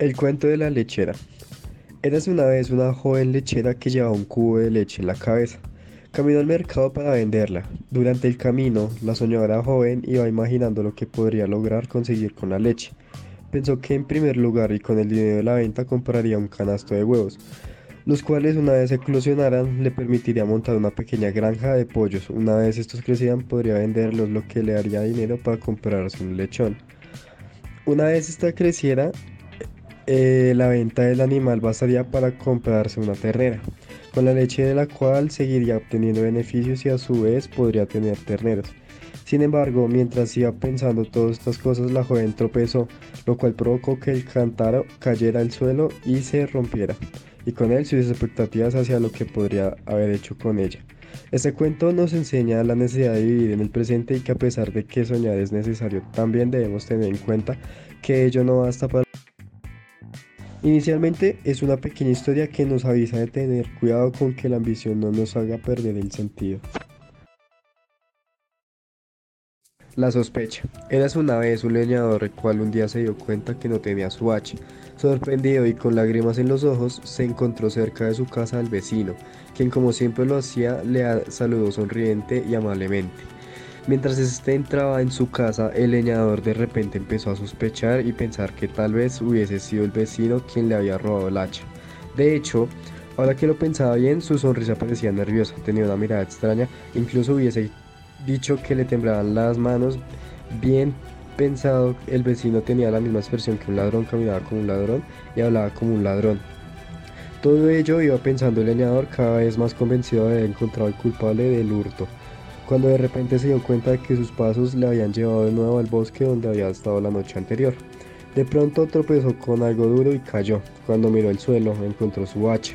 El cuento de la lechera. Érase una vez una joven lechera que llevaba un cubo de leche en la cabeza. Caminó al mercado para venderla. Durante el camino, la soñadora joven iba imaginando lo que podría lograr conseguir con la leche. Pensó que en primer lugar y con el dinero de la venta compraría un canasto de huevos, los cuales una vez eclosionaran le permitiría montar una pequeña granja de pollos. Una vez estos crecieran podría venderlos lo que le haría dinero para comprarse un lechón. Una vez esta creciera, eh, la venta del animal bastaría para comprarse una ternera, con la leche de la cual seguiría obteniendo beneficios y a su vez podría tener terneros. Sin embargo, mientras iba pensando todas estas cosas, la joven tropezó, lo cual provocó que el cántaro cayera al suelo y se rompiera, y con él sus expectativas hacia lo que podría haber hecho con ella. Este cuento nos enseña la necesidad de vivir en el presente y que a pesar de que soñar es necesario, también debemos tener en cuenta que ello no basta para Inicialmente es una pequeña historia que nos avisa de tener cuidado con que la ambición no nos haga perder el sentido. La sospecha. Eras una vez un leñador el cual un día se dio cuenta que no tenía su hacha. Sorprendido y con lágrimas en los ojos, se encontró cerca de su casa al vecino, quien como siempre lo hacía le saludó sonriente y amablemente. Mientras este entraba en su casa, el leñador de repente empezó a sospechar y pensar que tal vez hubiese sido el vecino quien le había robado el hacha. De hecho, ahora que lo pensaba bien, su sonrisa parecía nerviosa, tenía una mirada extraña, incluso hubiese dicho que le temblaban las manos. Bien pensado, el vecino tenía la misma expresión que un ladrón, caminaba como un ladrón y hablaba como un ladrón. Todo ello iba pensando el leñador cada vez más convencido de haber encontrado al culpable del hurto cuando de repente se dio cuenta de que sus pasos le habían llevado de nuevo al bosque donde había estado la noche anterior. De pronto tropezó con algo duro y cayó. Cuando miró el suelo, encontró su hacha.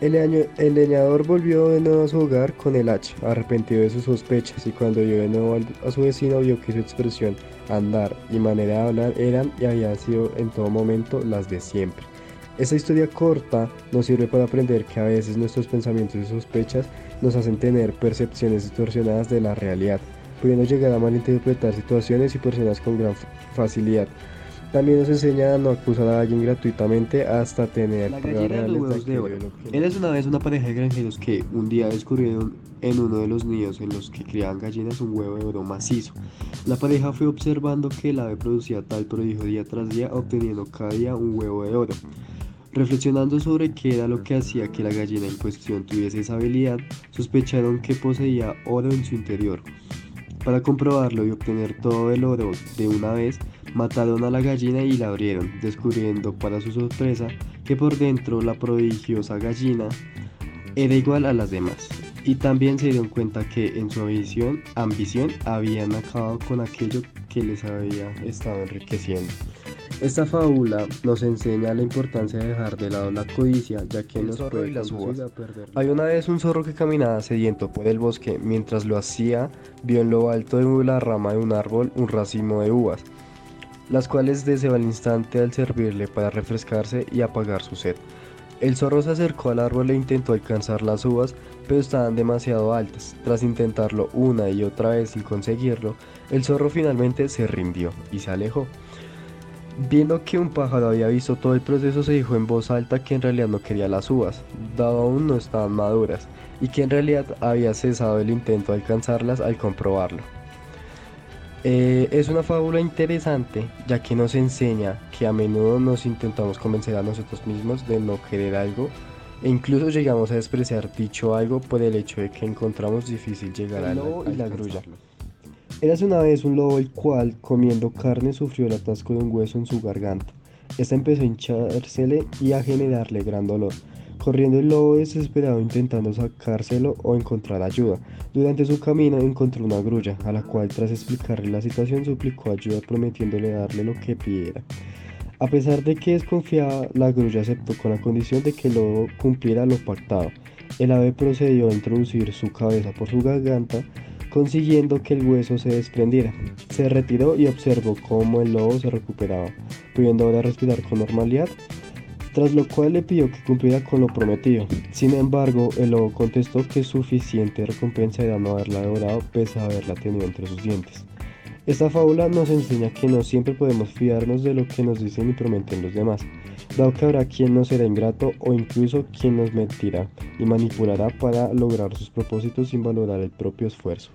El, el, leñador volvió de nuevo a su hogar con el hacha, arrepentido de sus sospechas, y cuando vio de nuevo a su vecino vio que su expresión, andar y manera de hablar eran y habían sido en todo momento las de siempre. Esta historia corta nos sirve para aprender que a veces nuestros pensamientos y sospechas nos hacen tener percepciones distorsionadas de la realidad, pudiendo llegar a malinterpretar situaciones y personas con gran facilidad. También nos enseña a no acusar a alguien gratuitamente hasta tener la gallina de huevos de oro. Eres una vez una pareja de granjeros que un día descubrieron en uno de los nidos en los que criaban gallinas un huevo de oro macizo. La pareja fue observando que el ave producía tal prodigio día tras día, obteniendo cada día un huevo de oro. Reflexionando sobre qué era lo que hacía que la gallina en cuestión tuviese esa habilidad, sospecharon que poseía oro en su interior. Para comprobarlo y obtener todo el oro de una vez, mataron a la gallina y la abrieron, descubriendo para su sorpresa que por dentro la prodigiosa gallina era igual a las demás. Y también se dieron cuenta que en su ambición, ambición habían acabado con aquello que les había estado enriqueciendo. Esta fábula nos enseña la importancia de dejar de lado la codicia, ya que nos puede conducir a perder. Hay una vez un zorro que caminaba sediento por el bosque. Mientras lo hacía, vio en lo alto de la rama de un árbol un racimo de uvas, las cuales deseó al instante al servirle para refrescarse y apagar su sed. El zorro se acercó al árbol e intentó alcanzar las uvas, pero estaban demasiado altas. Tras intentarlo una y otra vez sin conseguirlo, el zorro finalmente se rindió y se alejó. Viendo que un pájaro había visto todo el proceso, se dijo en voz alta que en realidad no quería las uvas, dado aún no estaban maduras, y que en realidad había cesado el intento de alcanzarlas al comprobarlo. Eh, es una fábula interesante, ya que nos enseña que a menudo nos intentamos convencer a nosotros mismos de no querer algo, e incluso llegamos a despreciar dicho algo por el hecho de que encontramos difícil llegar a la, y la grulla. Érase una vez un lobo el cual, comiendo carne, sufrió el atasco de un hueso en su garganta. Esta empezó a hinchársele y a generarle gran dolor. Corriendo el lobo desesperado intentando sacárselo o encontrar ayuda. Durante su camino encontró una grulla, a la cual tras explicarle la situación suplicó ayuda prometiéndole darle lo que pidiera. A pesar de que desconfiaba, la grulla aceptó con la condición de que el lobo cumpliera lo pactado. El ave procedió a introducir su cabeza por su garganta, consiguiendo que el hueso se desprendiera. Se retiró y observó cómo el lobo se recuperaba, pudiendo ahora respirar con normalidad, tras lo cual le pidió que cumpliera con lo prometido. Sin embargo, el lobo contestó que suficiente recompensa era no haberla devorado pese a haberla tenido entre sus dientes. Esta fábula nos enseña que no siempre podemos fiarnos de lo que nos dicen y prometen los demás, dado que habrá quien nos será ingrato o incluso quien nos mentirá y manipulará para lograr sus propósitos sin valorar el propio esfuerzo.